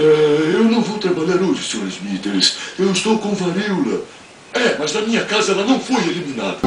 É, eu não vou trabalhar hoje, Sr. Smithers. Eu estou com varíola. É, mas na minha casa ela não foi eliminada.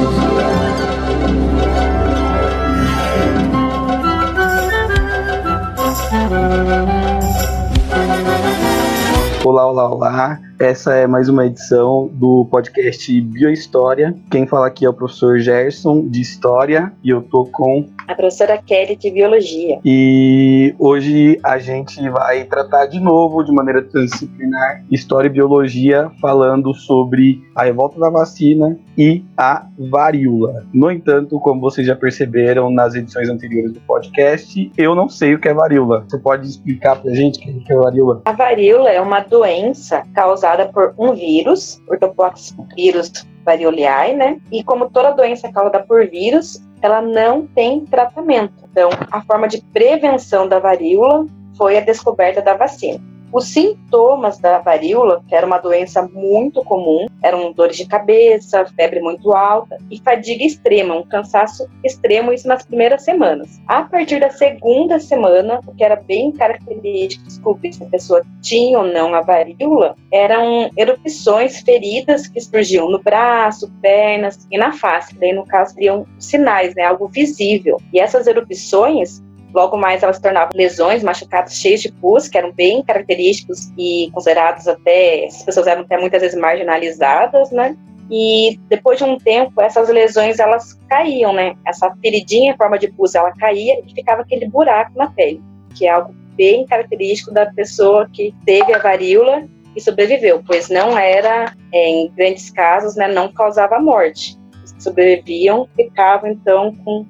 Olá, olá, olá. Essa é mais uma edição do podcast Biohistória. Quem fala aqui é o professor Gerson, de História, e eu tô com a professora Kelly de Biologia. E hoje a gente vai tratar de novo, de maneira transdisciplinar, História e Biologia, falando sobre a revolta da vacina e a varíola. No entanto, como vocês já perceberam nas edições anteriores do podcast, eu não sei o que é varíola. Você pode explicar pra gente o que é varíola? A varíola é uma doença causada por um vírus, ortopox vírus varioliae, né? E como toda doença causada por vírus, ela não tem tratamento. Então, a forma de prevenção da varíola foi a descoberta da vacina. Os sintomas da varíola, que era uma doença muito comum, eram dores de cabeça, febre muito alta e fadiga extrema, um cansaço extremo, isso nas primeiras semanas. A partir da segunda semana, o que era bem característico, descobrir se a pessoa tinha ou não a varíola, eram erupções, feridas que surgiam no braço, pernas e na face. Daí, no caso, seriam sinais, né, algo visível. E essas erupções Logo mais elas se tornavam lesões, machucados cheios de pus, que eram bem característicos e considerados até, essas pessoas eram até muitas vezes marginalizadas, né? E depois de um tempo, essas lesões elas caíam, né? Essa feridinha em forma de pus, ela caía e ficava aquele buraco na pele, que é algo bem característico da pessoa que teve a varíola e sobreviveu, pois não era, é, em grandes casos, né, não causava morte. Os que sobreviviam ficavam, então, com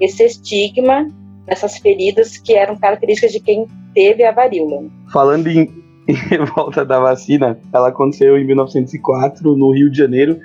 esse estigma nessas feridas que eram características de quem teve a varíola. Falando em, em revolta da vacina, ela aconteceu em 1904 no Rio de Janeiro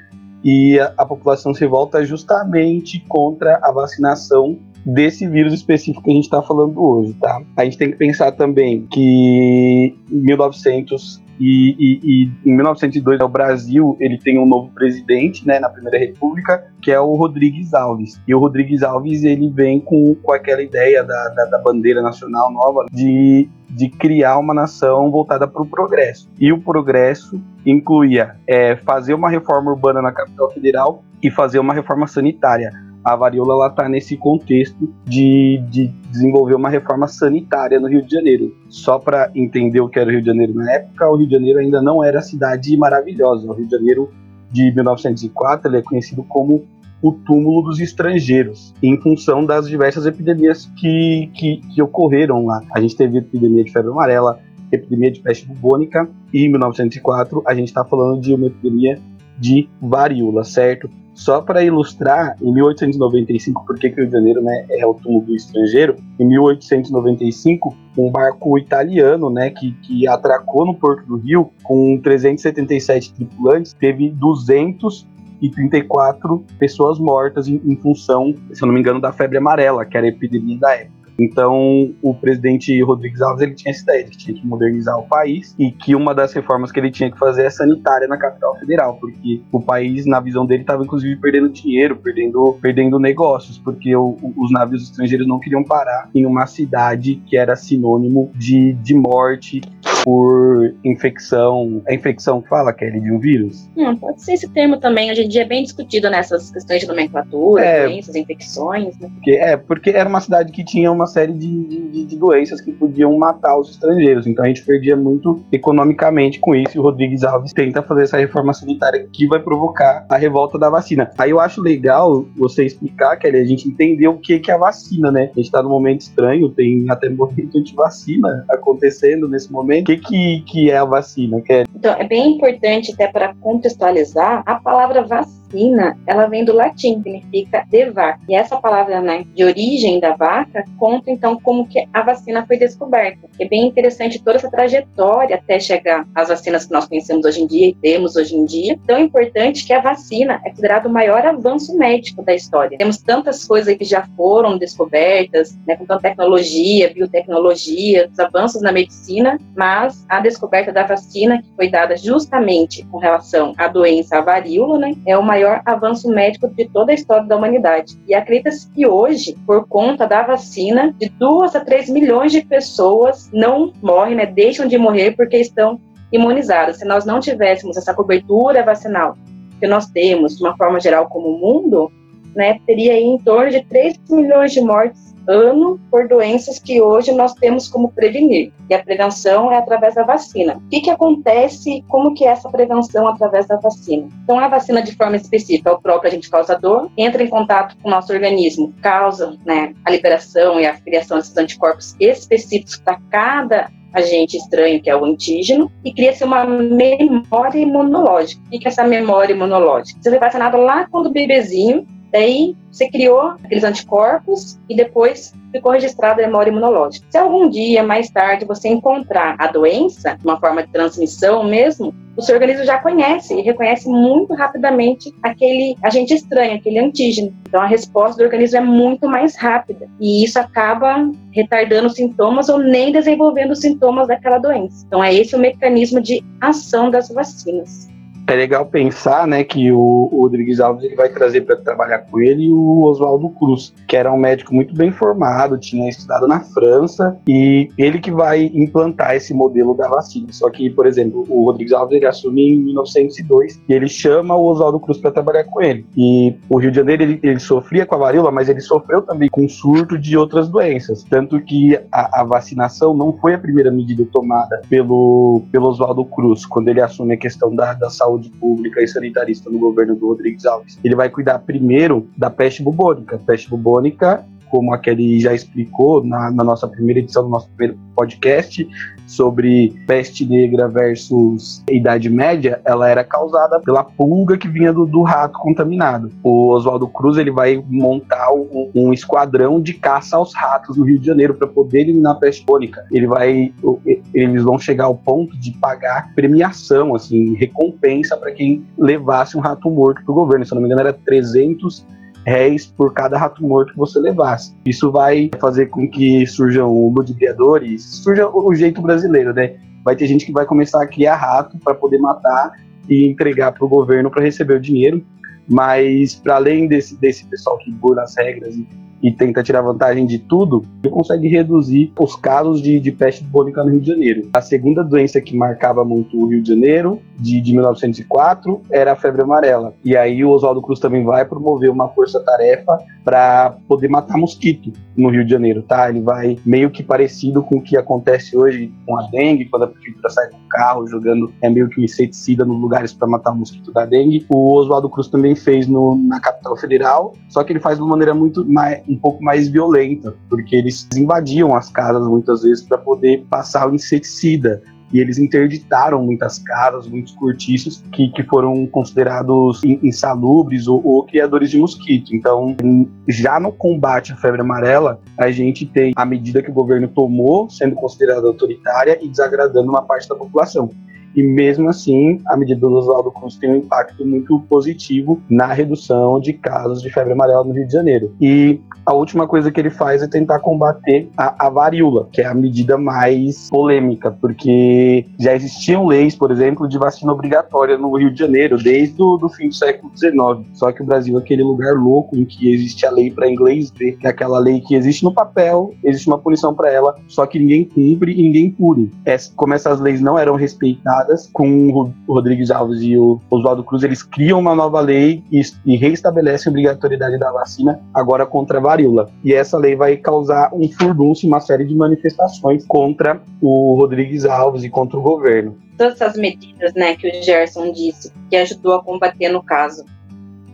e a, a população se revolta justamente contra a vacinação desse vírus específico que a gente está falando hoje, tá? A gente tem que pensar também que em 1900 e, e, e, em 1902 o Brasil ele tem um novo presidente, né, na Primeira República, que é o Rodrigues Alves. E o Rodrigues Alves ele vem com, com aquela ideia da, da, da bandeira nacional nova de, de criar uma nação voltada para o progresso. E o progresso incluía é, fazer uma reforma urbana na capital federal e fazer uma reforma sanitária a varíola está nesse contexto de, de, desenvolver uma reforma sanitária no Rio de Janeiro. Só para entender o que era o Rio de Janeiro na época, o Rio de Janeiro ainda não era a cidade maravilhosa. O Rio de Janeiro de 1904 é conhecido como o túmulo dos estrangeiros, em função das diversas epidemias que, que, que ocorreram lá. A gente teve epidemia de febre amarela, epidemia de peste bubônica, e em 1904 a gente está falando de uma epidemia de varíola, certo? Só para ilustrar, em 1895, porque que Rio de Janeiro né, é o túmulo do estrangeiro, em 1895, um barco italiano né, que, que atracou no Porto do Rio com 377 tripulantes, teve 234 pessoas mortas em, em função, se eu não me engano, da febre amarela, que era a epidemia da época. Então, o presidente Rodrigues Alves ele tinha essa ideia de que tinha que modernizar o país e que uma das reformas que ele tinha que fazer é sanitária na capital federal, porque o país, na visão dele, estava inclusive perdendo dinheiro, perdendo, perdendo negócios, porque o, os navios estrangeiros não queriam parar em uma cidade que era sinônimo de, de morte por infecção. É infecção que fala, Kelly, de um vírus? Não, pode ser esse termo também. Hoje em dia é bem discutido nessas questões de nomenclatura, é, doenças, infecções. Né? Porque, é, porque era uma cidade que tinha uma série de, de, de, doenças que podiam matar os estrangeiros. Então a gente perdia muito economicamente com isso. E o Rodrigues Alves tenta fazer essa reforma sanitária que vai provocar a revolta da vacina. Aí eu acho legal você explicar, Kelly, a gente entender o que, que é a vacina, né? A gente tá num momento estranho, tem até movimento anti-vacina acontecendo nesse momento que, que, que é a vacina, Kelly? Então, é bem importante, até para contextualizar, a palavra vacina, ela vem do latim, significa de vaca. E essa palavra, né, de origem da vaca, conta então como que a vacina foi descoberta. É bem interessante toda essa trajetória até chegar às vacinas que nós conhecemos hoje em dia e temos hoje em dia. Tão importante que a vacina é considerado o maior avanço médico da história. Temos tantas coisas que já foram descobertas, né, com tanta tecnologia, biotecnologia, os avanços na medicina, mas a descoberta da vacina, que foi dada justamente com relação à doença, varíola, né, é o maior avanço médico de toda a história da humanidade. E acredita-se que hoje, por conta da vacina, de 2 a 3 milhões de pessoas não morrem, né, deixam de morrer porque estão imunizadas. Se nós não tivéssemos essa cobertura vacinal que nós temos, de uma forma geral, como mundo, né, teria em torno de 3 milhões de mortes ano por doenças que hoje nós temos como prevenir. E a prevenção é através da vacina. O que, que acontece? Como que é essa prevenção através da vacina? Então, a vacina de forma específica, o próprio agente causador, entra em contato com o nosso organismo, causa né, a liberação e a criação desses anticorpos específicos para cada agente estranho, que é o antígeno, e cria-se uma memória imunológica. O que é essa memória imunológica? Você foi vacinado lá quando bebezinho, Daí você criou aqueles anticorpos e depois ficou registrada a memória imunológica. Se algum dia, mais tarde, você encontrar a doença, uma forma de transmissão mesmo, o seu organismo já conhece e reconhece muito rapidamente aquele agente estranho, aquele antígeno. Então a resposta do organismo é muito mais rápida e isso acaba retardando sintomas ou nem desenvolvendo os sintomas daquela doença. Então é esse o mecanismo de ação das vacinas é legal pensar, né, que o, o Rodrigues Alves ele vai trazer para trabalhar com ele o Oswaldo Cruz, que era um médico muito bem formado, tinha estudado na França e ele que vai implantar esse modelo da vacina. Só que, por exemplo, o Rodrigues Alves ele assume em 1902 e ele chama o Oswaldo Cruz para trabalhar com ele. E o Rio de Janeiro ele, ele, sofria com a varíola, mas ele sofreu também com surto de outras doenças, tanto que a, a vacinação não foi a primeira medida tomada pelo pelo Oswaldo Cruz quando ele assume a questão da, da saúde saúde pública e sanitarista no governo do Rodrigues Alves. Ele vai cuidar primeiro da peste bubônica. Peste bubônica como a Kelly já explicou na, na, nossa primeira edição do nosso primeiro podcast sobre peste negra versus idade média, ela era causada pela pulga que vinha do, do rato contaminado. O Oswaldo Cruz ele vai montar um, um, esquadrão de caça aos ratos no Rio de Janeiro para poder eliminar a peste bubônica. Ele vai, eles vão chegar ao ponto de pagar premiação, assim, recompensa para quem levasse um rato morto para o governo. Se eu não me engano, era 300 réis por cada rato morto que você levasse. Isso vai fazer com que surjam ludibriadores, surja o jeito brasileiro, né? Vai ter gente que vai começar a criar rato para poder matar e entregar para o governo para receber o dinheiro. Mas, para além desse, desse pessoal que burla as regras e e tenta tirar vantagem de tudo, ele consegue reduzir os casos de, de peste bubônica no Rio de Janeiro. A segunda doença que marcava muito o Rio de Janeiro, de, de 1904, era a febre amarela. E aí o Oswaldo Cruz também vai promover uma força-tarefa para poder matar mosquito no Rio de Janeiro, tá? Ele vai meio que parecido com o que acontece hoje com a dengue, quando a prefeitura sai com carro jogando é meio que um inseticida nos lugares para matar o mosquito da dengue. O Oswaldo Cruz também fez no, na capital federal, só que ele faz de uma maneira muito mais um pouco mais violenta, porque eles invadiam as casas muitas vezes para poder passar o inseticida e eles interditaram muitas casas, muitos cortiços que, que foram considerados insalubres ou, ou, criadores de mosquito. Então, já no combate à febre amarela, a gente tem a medida que o governo tomou, sendo considerada autoritária e desagradando uma parte da população. E mesmo assim, a medida do Oswaldo Cruz tem um impacto muito positivo na redução de casos de febre amarela no Rio de Janeiro. E a última coisa que ele faz é tentar combater a, a varíola, que é a medida mais polêmica, porque já existiam leis, por exemplo, de vacina obrigatória no Rio de Janeiro desde o do fim do século XIX. Só que o Brasil é aquele lugar louco em que existe a lei para inglês ver, que é aquela lei que existe no papel, existe uma punição para ela, só que ninguém cumpre e ninguém pune. É, como essas leis não eram respeitadas, com o Rodrigues Alves e o Oswaldo Cruz, eles criam uma nova lei e, e reestabelecem a obrigatoriedade da vacina agora contra a varíola. E essa lei vai causar um furdunço, uma série de manifestações contra o Rodrigues Alves e contra o governo. Todas essas medidas né, que o Gerson disse, que ajudou a combater, no caso,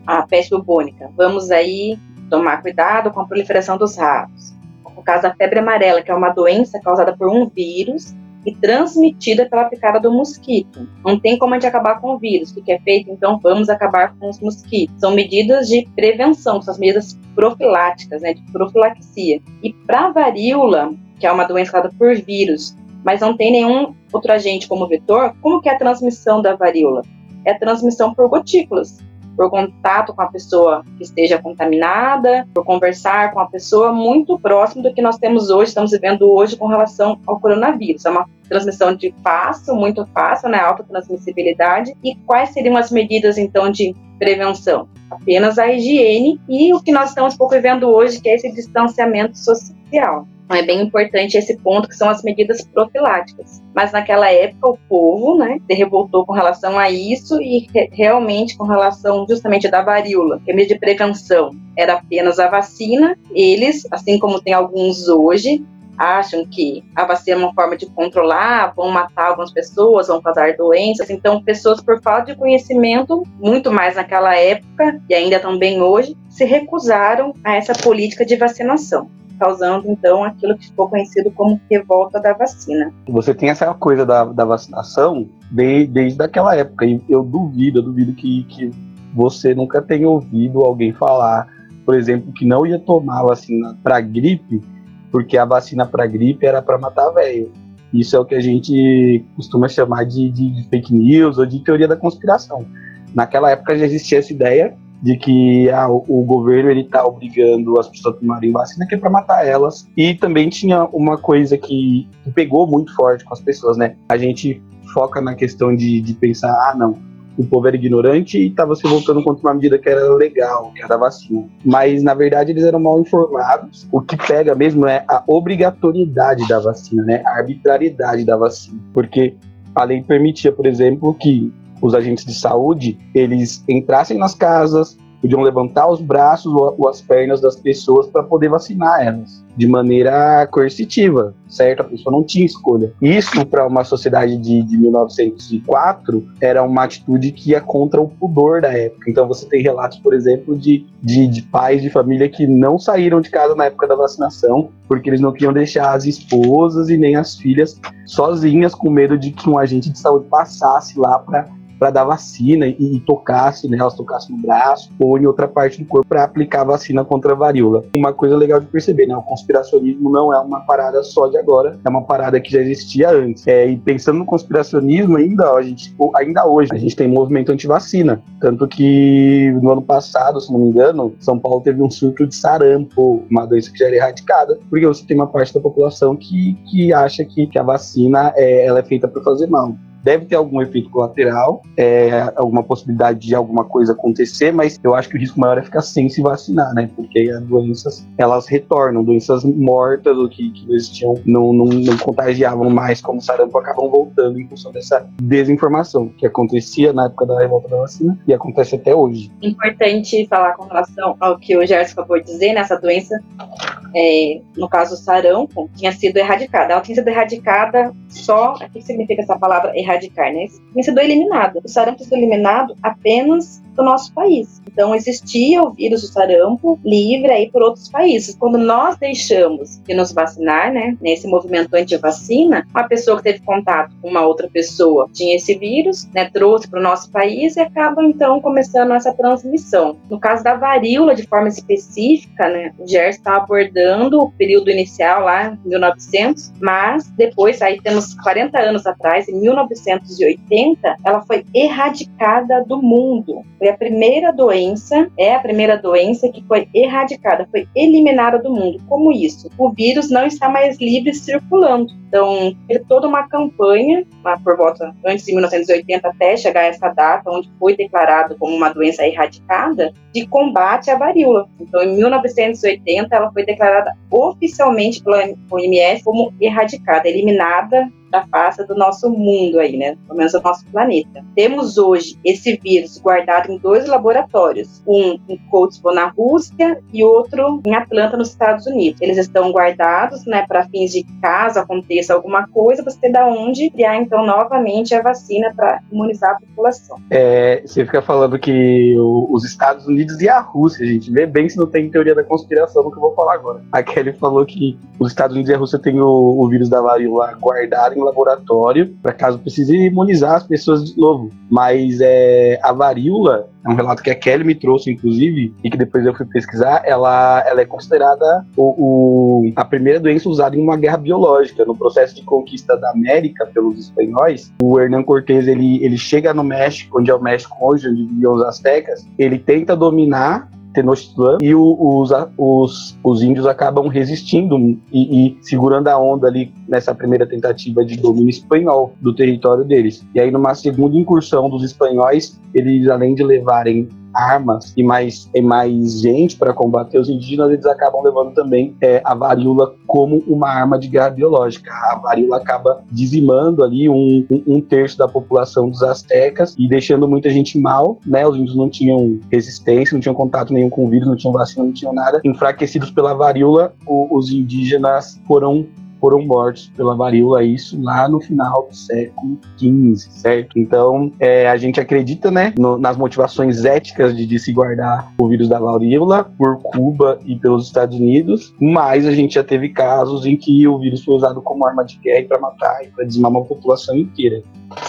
a peste bubônica. Vamos aí tomar cuidado com a proliferação dos ratos. No caso da febre amarela, que é uma doença causada por um vírus e transmitida pela picada do mosquito. Não tem como a gente acabar com o vírus. O que é feito? Então, vamos acabar com os mosquitos. São medidas de prevenção, são as medidas profiláticas, né, de profilaxia. E para varíola, que é uma doença causada por vírus, mas não tem nenhum outro agente como vetor, como que é a transmissão da varíola? É a transmissão por gotículas. Por contato com a pessoa que esteja contaminada, por conversar com a pessoa muito próximo do que nós temos hoje, estamos vivendo hoje com relação ao coronavírus. É uma transmissão de fácil, muito fácil, né, alta transmissibilidade. E quais seriam as medidas então de prevenção? Apenas a higiene e o que nós estamos pouco vivendo hoje, que é esse distanciamento social. É bem importante esse ponto, que são as medidas profiláticas. Mas naquela época, o povo né, se revoltou com relação a isso e re realmente com relação justamente da varíola, que a medida de prevenção era apenas a vacina. Eles, assim como tem alguns hoje, acham que a vacina é uma forma de controlar, vão matar algumas pessoas, vão causar doenças. Então, pessoas, por falta de conhecimento, muito mais naquela época e ainda também hoje, se recusaram a essa política de vacinação causando então aquilo que ficou conhecido como revolta da vacina. Você tem essa coisa da, da vacinação desde, desde aquela época, e eu duvido, eu duvido que, que você nunca tenha ouvido alguém falar, por exemplo, que não ia tomar vacina para gripe, porque a vacina para gripe era para matar velho. Isso é o que a gente costuma chamar de, de, fake news ou de teoria da conspiração. Naquela época já existia essa ideia de que ah, o, governo ele está obrigando as pessoas a tomarem vacina que é para matar elas. E também tinha uma coisa que, que, pegou muito forte com as pessoas, né? A gente foca na questão de, de pensar, ah, não, o povo era ignorante e estava se voltando contra uma medida que era legal, que era a vacina. Mas, na verdade, eles eram mal informados. O que pega mesmo é a obrigatoriedade da vacina, né? A arbitrariedade da vacina. Porque a lei permitia, por exemplo, que os agentes de saúde eles entrassem nas casas, podiam levantar os braços ou, as pernas das pessoas para poder vacinar elas de maneira coercitiva, certo? A pessoa não tinha escolha. Isso, para uma sociedade de, de 1904, era uma atitude que ia contra o pudor da época. Então, você tem relatos, por exemplo, de, de, de pais de família que não saíram de casa na época da vacinação, porque eles não queriam deixar as esposas e nem as filhas sozinhas, com medo de que um agente de saúde passasse lá para para dar vacina e, e tocasse, né, elas tocassem no braço ou em outra parte do corpo para aplicar vacina contra a varíola. Uma coisa legal de perceber, né, o conspiracionismo não é uma parada só de agora, é uma parada que já existia antes. É, e pensando no conspiracionismo ainda, a gente, ainda hoje, a gente tem movimento anti-vacina, tanto que no ano passado, se não me engano, São Paulo teve um surto de sarampo, uma doença que já era erradicada, porque você tem uma parte da população que, que acha que, que a vacina é, ela é feita para fazer mal deve ter algum efeito colateral, é, alguma possibilidade de alguma coisa acontecer, mas eu acho que o risco maior é ficar sem se vacinar, né? Porque as doenças, elas retornam, doenças mortas ou que, que existiam, não, não, não contagiavam mais como sarampo, acabam voltando em função dessa desinformação que acontecia na época da revolta da vacina e acontece até hoje. Importante falar com relação ao que o Gerson acabou de dizer, nessa né? doença, é, no caso sarampo, tinha sido erradicada. Ela tinha sido erradicada só, o que significa essa palavra erradicar, né? Tinha sido eliminado. O sarampo sido eliminado apenas do nosso país. Então existia o vírus do sarampo livre aí por outros países. Quando nós deixamos de nos vacinar, né, nesse movimento anti-vacina, uma pessoa que teve contato com uma outra pessoa tinha esse vírus, né, trouxe para o nosso país e acaba então começando essa transmissão. No caso da varíola, de forma específica, né, o Gerson está abordando o período inicial lá, 1900, mas depois, aí temos 40 anos atrás, em 1980, ela foi erradicada do mundo. Foi a primeira doença, é a primeira doença que foi erradicada, foi eliminada do mundo. Como isso? O vírus não está mais livre circulando. Então, teve toda uma campanha, lá por volta antes de 1980 até chegar a essa data, onde foi declarado como uma doença erradicada, de combate à varíola. Então, em 1980, ela foi declarada oficialmente pela OMS como erradicada, eliminada da face do nosso mundo aí, né? Pelo menos do nosso planeta. Temos hoje esse vírus guardado em dois laboratórios, um em Kosovo na Rússia e outro em Atlanta nos Estados Unidos. Eles estão guardados, né, para fins de caso aconteça alguma coisa, você ter da onde criar então novamente a vacina para imunizar a população. É, você fica falando que o, os Estados Unidos e a Rússia, gente, vê bem se não tem teoria da conspiração no que eu vou falar agora. A Kelly falou que os Estados Unidos e a Rússia têm o, o vírus da varíola guardado em laboratório para caso precise imunizar as pessoas de novo. Mas é, a varíola é um relato que a Kelly me trouxe, inclusive, e que depois eu fui pesquisar, ela, ela é considerada o, o, a primeira doença usada em uma guerra biológica. No processo de conquista da América pelos espanhóis, o Hernán Cortés, ele, ele chega no México, onde é o México hoje, onde viviam os astecas, ele tenta dominar Tenochtitlan e o, os, os, os índios acabam resistindo e, e, segurando a onda ali nessa primeira tentativa de domínio espanhol do território deles. E aí, numa segunda incursão dos espanhóis, eles, além de levarem armas e mais, e mais gente para combater os indígenas, eles acabam levando também é, a varíola como uma arma de guerra biológica. A varíola acaba dizimando ali um, um, um terço da população dos astecas e deixando muita gente mal, né? Os índios não tinham resistência, não tinham contato nenhum com o vírus, não tinham vacina, não tinham nada. Enfraquecidos pela varíola, o, os indígenas foram foram mortos pela varíola, isso lá no final do século XV, certo? Então, é, a gente acredita, né, no, nas motivações éticas de, de, se guardar o vírus da varíola por Cuba e pelos Estados Unidos, mas a gente já teve casos em que o vírus foi usado como arma de guerra para matar e para dizimar uma população inteira.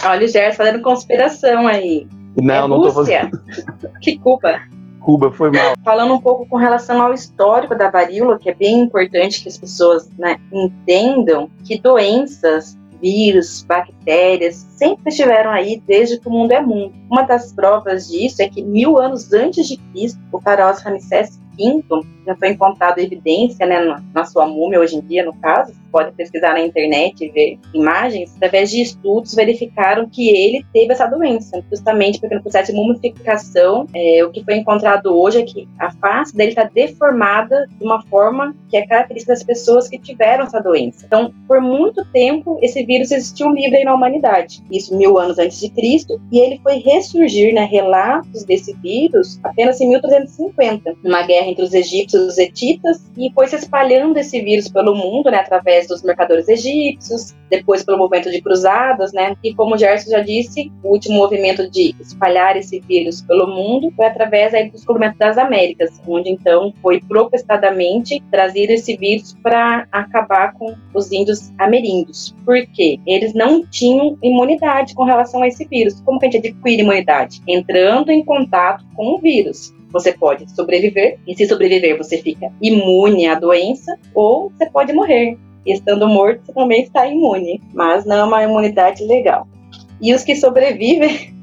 Olha o Gerson fazendo conspiração aí. Não, é não Rússia. tô fazendo. que culpa. Cuba foi mal. Falando um pouco com relação ao histórico da varíola, que é bem importante que as pessoas né, entendam que doenças vírus, bactérias, sempre estiveram aí desde que o mundo é mundo. Uma das provas disso é que mil anos antes de Cristo, o faraó Ramsés V já foi encontrado evidência né, na, sua múmia hoje em dia, no caso, pode pesquisar na internet e ver imagens, através de estudos verificaram que ele teve essa doença, justamente porque no processo de mumificação, é, o que foi encontrado hoje é que a face dele está deformada de uma forma que é característica das pessoas que tiveram essa doença. Então, por muito tempo, esse vírus existiu livre na humanidade, isso mil anos antes de Cristo, e ele foi ressurgir, né, relatos desse vírus apenas em 1350, numa guerra entre os egípcios os hetitas e foi se espalhando esse vírus pelo mundo, né, através dos mercadores egípcios, depois pelo movimento de cruzadas, né, e como o Gerson já disse, o último movimento de espalhar esse vírus pelo mundo foi através aí, do descobrimento das Américas, onde então foi propestadamente trazido esse vírus para acabar com os índios ameríndios. Por quê? Eles não tinham imunidade com relação a esse vírus. Como que a gente adquire imunidade? Entrando em contato com o vírus você pode sobreviver, e se sobreviver, você fica imune à doença, ou você pode morrer. Estando morto, você também está imune, mas não é uma imunidade legal. E os que sobrevivem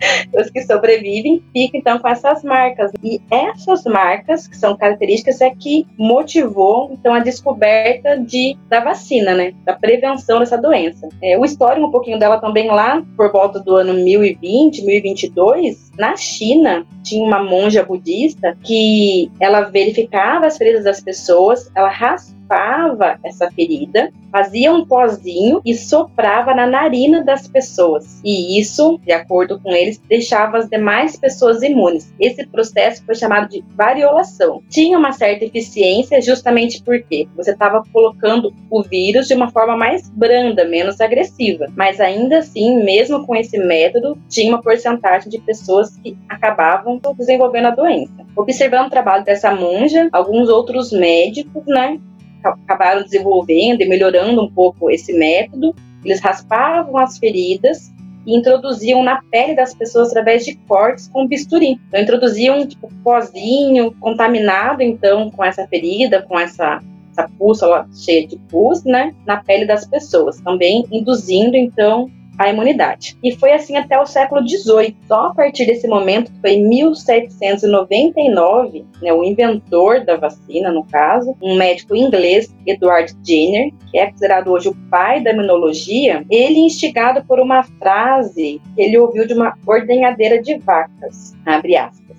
os que sobrevivem ficam então com essas marcas. E essas marcas, que são características, é que motivou então a descoberta de, da vacina, né? Da prevenção dessa doença. É, o histórico um pouquinho dela também lá por volta do ano 1020, 1022, na China, tinha uma monja budista que ela verificava as feridas das pessoas, ela raspava essa ferida, fazia um pozinho e soprava na narina das pessoas. E isso, de acordo com eles, deixava as demais pessoas imunes. Esse processo foi chamado de variolação. Tinha uma certa eficiência justamente porque você estava colocando o vírus de uma forma mais branda, menos agressiva. Mas ainda assim, mesmo com esse método, tinha uma porcentagem de pessoas que acabavam desenvolvendo a doença. Observando o trabalho dessa monja, alguns outros médicos, né, acabaram desenvolvendo e melhorando um pouco esse método. Eles raspavam as feridas e introduziam na pele das pessoas através de cortes com bisturi. Então introduziam tipo pozinho contaminado então com essa ferida, com essa essa cheia de pus, né, na pele das pessoas, também induzindo então a imunidade. E foi assim até o século XVIII. Só a partir desse momento, que foi em 1799, né, o inventor da vacina, no caso, um médico inglês, Edward Jenner, que é considerado hoje o pai da imunologia, ele instigado por uma frase que ele ouviu de uma ordenhadeira de vacas, abre aspas,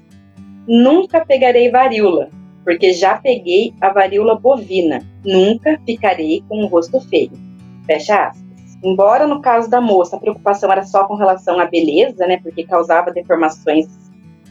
nunca pegarei varíola, porque já peguei a varíola bovina, nunca ficarei com o rosto feio, fecha aspas. Embora no caso da moça a preocupação era só com relação à beleza, né, porque causava deformações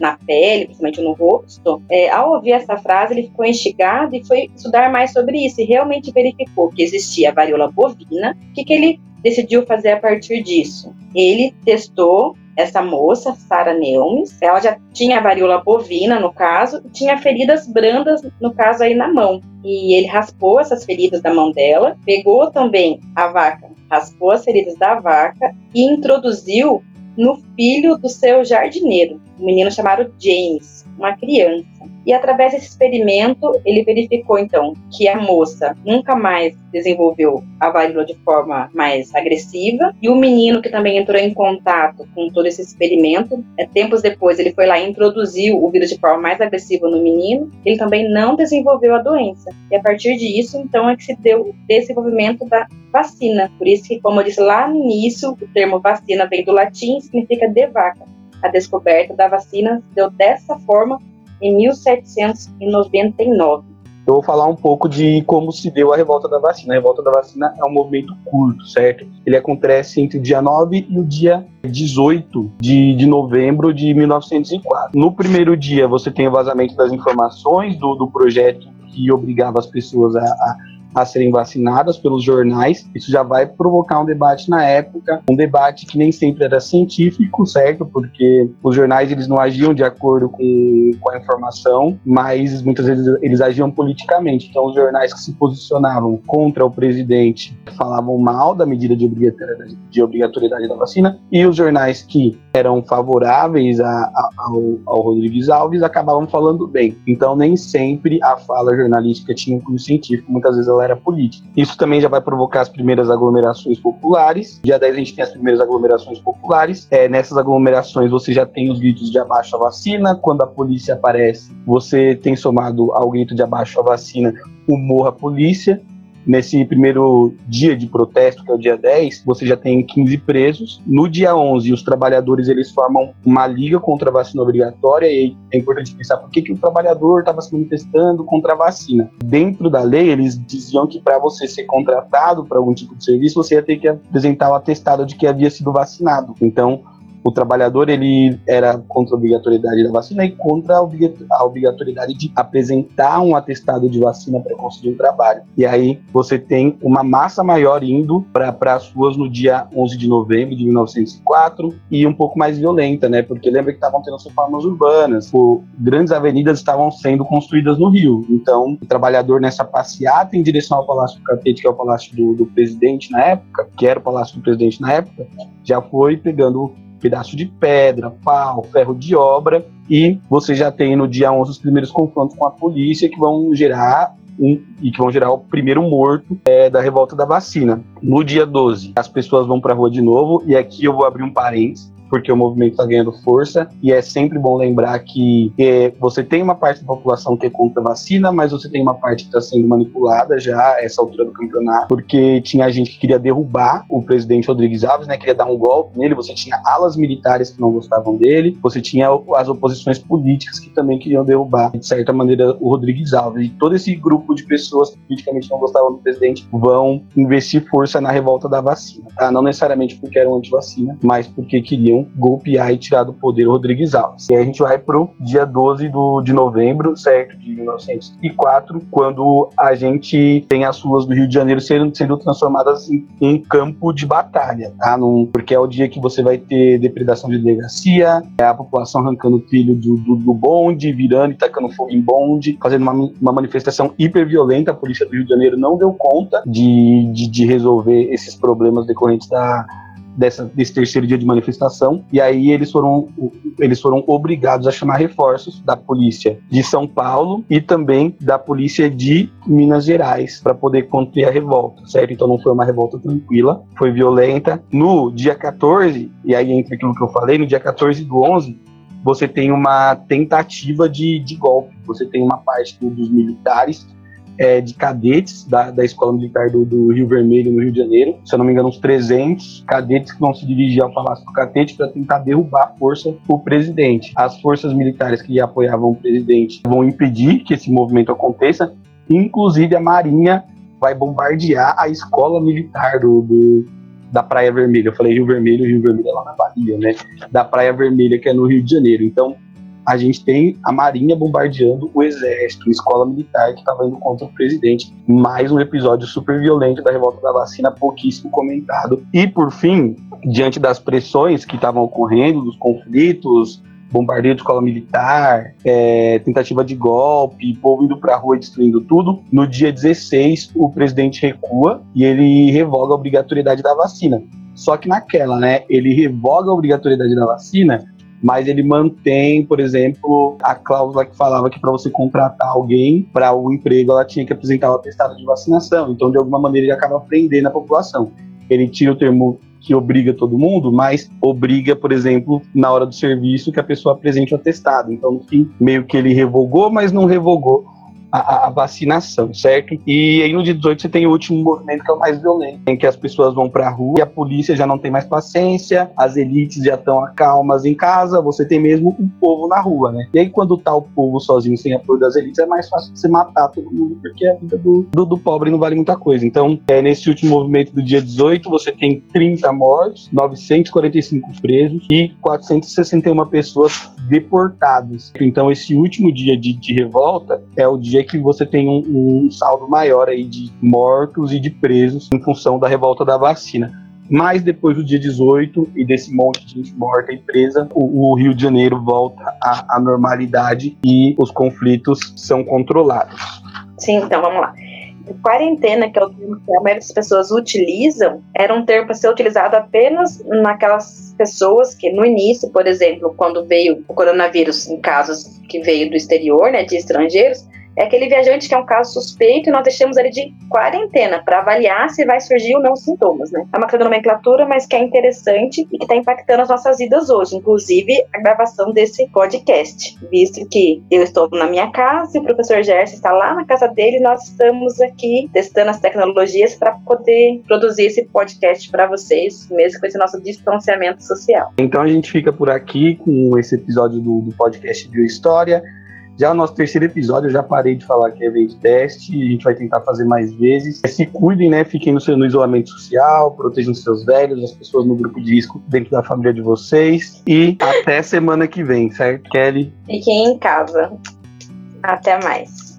na pele, principalmente no rosto, é, ao ouvir essa frase, ele ficou instigado e foi estudar mais sobre isso e realmente verificou que existia a varíola bovina. O que, que ele decidiu fazer a partir disso? Ele testou essa moça, Sara Neumes, ela já tinha varíola bovina, no caso, tinha feridas brandas, no caso aí na mão. E ele raspou essas feridas da mão dela, pegou também a vaca raspou as feridas da vaca e introduziu no filho do seu jardineiro, um menino chamado James, uma criança. E através desse experimento, ele verificou então que a moça nunca mais desenvolveu a varíola de forma mais agressiva e o menino que também entrou em contato com todo esse experimento, é, tempos depois ele foi lá e introduziu o vírus de forma mais agressiva no menino, ele também não desenvolveu a doença. E a partir disso, então, é que se deu o desenvolvimento da vacina. Por isso que, como eu disse lá no início, o termo vacina vem do latim e significa de vaca. A descoberta da vacina se deu dessa forma em 1799. Eu vou falar um pouco de como se deu a revolta da vacina. A revolta da vacina é um movimento curto, certo? Ele acontece entre o dia 9 e o dia 18 de, de novembro de 1904. No primeiro dia, você tem o vazamento das informações do, do projeto que obrigava as pessoas a, a a serem vacinadas pelos jornais. Isso já vai provocar um debate na época, um debate que nem sempre era científico, certo? Porque os jornais eles não agiam de acordo com, com a informação, mas muitas vezes eles agiam politicamente. Então, os jornais que se posicionavam contra o presidente falavam mal da medida de obrigatoriedade, de obrigatoriedade da vacina, e os jornais que eram favoráveis a, a, ao, ao Rodrigues Alves acabavam falando bem. Então, nem sempre a fala jornalística tinha um cunho científico, muitas vezes ela era política. Isso também já vai provocar as primeiras aglomerações populares. Dia 10 a gente tem as primeiras aglomerações populares. É, nessas aglomerações você já tem os gritos de abaixo a vacina. Quando a polícia aparece, você tem somado ao grito de abaixo a vacina o morra polícia nesse primeiro dia de protesto, que é o dia 10, você já tem 15 presos. No dia 11, os trabalhadores eles formam uma liga contra a vacina obrigatória e é importante pensar por que, que o trabalhador estava se manifestando contra a vacina. Dentro da lei, eles diziam que para você ser contratado para algum tipo de serviço, você ia ter que apresentar o atestado de que havia sido vacinado. Então, o trabalhador ele era contra a obrigatoriedade da vacina e contra a obrigatoriedade de apresentar um atestado de vacina para conseguir um trabalho. E aí você tem uma massa maior indo para as ruas no dia 11 de novembro de 1904 e um pouco mais violenta, né? Porque lembra que estavam tendo reformas urbanas, o, grandes avenidas estavam sendo construídas no Rio. Então, o trabalhador nessa passeata em direção ao Palácio do Catete, que é o palácio do, do presidente na época, que era o palácio do presidente na época, já foi pegando pedaço de pedra, pau, ferro de obra, e você já tem no dia 11 os primeiros confrontos com a polícia que vão gerar um, e que vão gerar o primeiro morto é, da revolta da vacina. No dia 12, as pessoas vão para a rua de novo, e aqui eu vou abrir um parênteses porque o movimento está ganhando força e é sempre bom lembrar que é, você tem uma parte da população que é contra a vacina, mas você tem uma parte que está sendo manipulada já essa altura do campeonato, porque tinha gente que queria derrubar o presidente Rodrigues Alves, né, queria dar um golpe nele, você tinha alas militares que não gostavam dele, você tinha as oposições políticas que também queriam derrubar, de certa maneira, o Rodrigues Alves. E todo esse grupo de pessoas que politicamente não gostavam do presidente vão investir força na revolta da vacina, tá? Não necessariamente porque eram anti-vacina, mas porque queriam golpear e tirar do poder o Rodrigues Alves. E aí a gente vai pro dia 12 do, de novembro, certo, de 1904, quando a gente tem as ruas do Rio de Janeiro sendo, sendo transformadas em um campo de batalha, tá? Num, porque é o dia que você vai ter depredação de delegacia, é a população arrancando o trilho do, do, do bonde, virando e tacando fogo em bonde, fazendo uma, uma manifestação hiper violenta. A polícia do Rio de Janeiro não deu conta de, de, de resolver esses problemas decorrentes da dessa, desse terceiro dia de manifestação. E aí eles foram, eles foram obrigados a chamar reforços da polícia de São Paulo e também da polícia de Minas Gerais para poder conter a revolta, certo? Então não foi uma revolta tranquila, foi violenta. No dia 14, e aí entra aquilo que eu falei, no dia 14 do 11, você tem uma tentativa de, de golpe. Você tem uma parte dos militares é, de cadetes da, da Escola Militar do, do, Rio Vermelho, no Rio de Janeiro. Se eu não me engano, uns 300 cadetes que vão se dirigir ao Palácio do Catete para tentar derrubar a força o presidente. As forças militares que apoiavam o presidente vão impedir que esse movimento aconteça. Inclusive, a Marinha vai bombardear a escola militar do, do da Praia Vermelha. Eu falei Rio Vermelho, Rio Vermelho é lá na Bahia, né? Da Praia Vermelha, que é no Rio de Janeiro. Então, a gente tem a Marinha bombardeando o Exército, a escola militar que estava indo contra o presidente. Mais um episódio super violento da revolta da vacina, pouquíssimo comentado. E, por fim, diante das pressões que estavam ocorrendo, dos conflitos, bombardeio de escola militar, é, tentativa de golpe, povo indo para a rua destruindo tudo. No dia 16, o presidente recua e ele revoga a obrigatoriedade da vacina Só que naquela, né, ele revoga a obrigatoriedade da vacina, mas ele mantém, por exemplo, a cláusula que falava que para você contratar alguém para o emprego, ela tinha que apresentar o atestado de vacinação. Então, de alguma maneira, ele acaba prendendo a população. Ele tira o termo que obriga todo mundo, mas obriga, por exemplo, na hora do serviço que a pessoa apresente o atestado. Então, meio que ele revogou, mas não revogou a, a, vacinação, certo? E aí no dia 18 você tem o último movimento que é o mais violento, em que as pessoas vão para a rua e a polícia já não tem mais paciência, as elites já estão calmas em casa, você tem mesmo o povo na rua, né? E aí quando tá o povo sozinho sem apoio das elites é mais fácil você matar todo mundo porque a vida do, do, do pobre não vale muita coisa. Então, é, nesse último movimento do dia 18 você tem 30 mortos, 945 presos e 461 pessoas deportadas. Então esse último dia de, de revolta é o dia que você tem um, um saldo maior aí de mortos e de presos em função da revolta da vacina. Mas depois do dia 18 e desse monte de gente morta e presa, o, o Rio de Janeiro volta à, à normalidade e os conflitos são controlados. Sim, então vamos lá quarentena, que é o termo que a maioria das pessoas utilizam, era um termo para ser utilizado apenas naquelas pessoas que no início, por exemplo, quando veio o coronavírus em casos que veio do exterior, né, de estrangeiros, é aquele viajante que é um caso suspeito e nós deixamos ele de quarentena para avaliar se vai surgir ou não sintomas, né? É uma nomenclatura, mas que é interessante e que está impactando as nossas vidas hoje, inclusive a gravação desse podcast, visto que eu estou na minha casa e o professor Gerson está lá na casa dele nós estamos aqui testando as tecnologias para poder produzir esse podcast para vocês, mesmo com esse nosso distanciamento social. Então a gente fica por aqui com esse episódio do, do podcast Biohistória. Já o nosso terceiro episódio, eu já parei de falar que é evento teste, a gente vai tentar fazer mais vezes. Se cuidem, né? Fiquem no, seu, no isolamento social, protejam seus velhos, as pessoas no grupo de risco dentro da família de vocês. E até semana que vem, certo, Kelly? Fiquem em casa. Até mais.